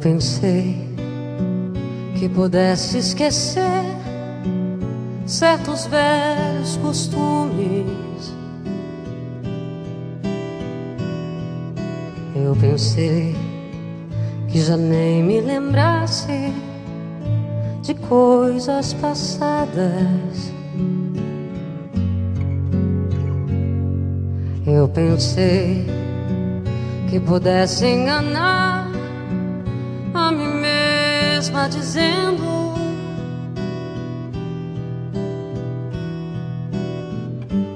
pensei que pudesse esquecer certos velhos costumes. Eu pensei que já nem me lembrasse de coisas passadas. Eu pensei que pudesse enganar a mim mesma dizendo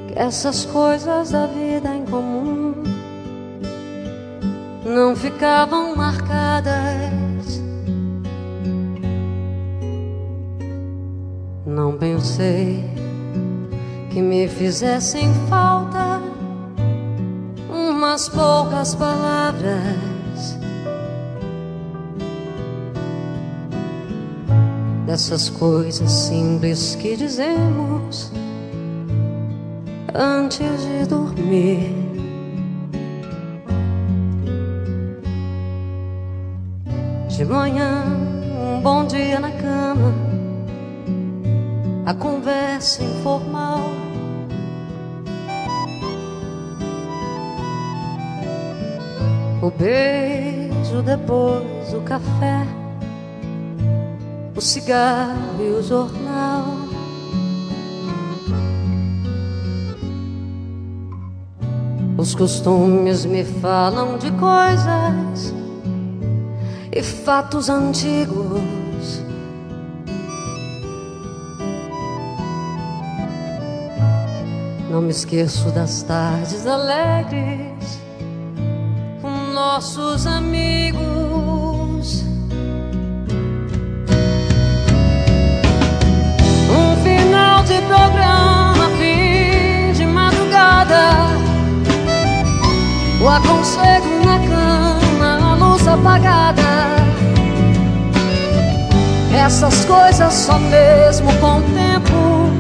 que essas coisas da vida em comum não ficavam marcadas. Não pensei que me fizessem falta umas poucas palavras dessas coisas simples que dizemos antes de dormir. De manhã, um bom dia na cama, a conversa informal O beijo depois o café, o cigarro e o jornal. Os costumes me falam de coisas e fatos antigos. Não me esqueço das tardes alegres nossos amigos. Apagada. Essas coisas só mesmo com o tempo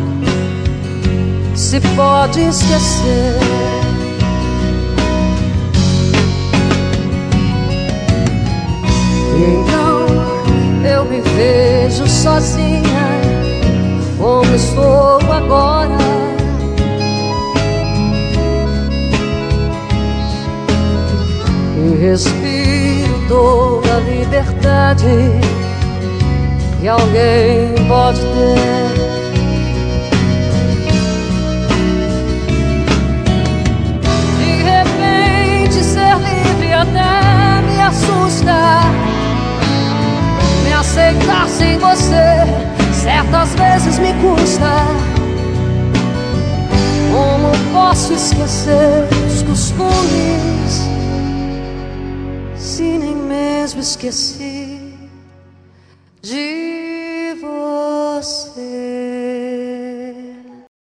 se pode esquecer. então eu me vejo sozinha, como estou agora. Respiro toda a liberdade que alguém pode ter. De repente, ser livre até me assusta aceitar sem você certas vezes me custa. Como posso esquecer os costumes mesmo esqueci de você.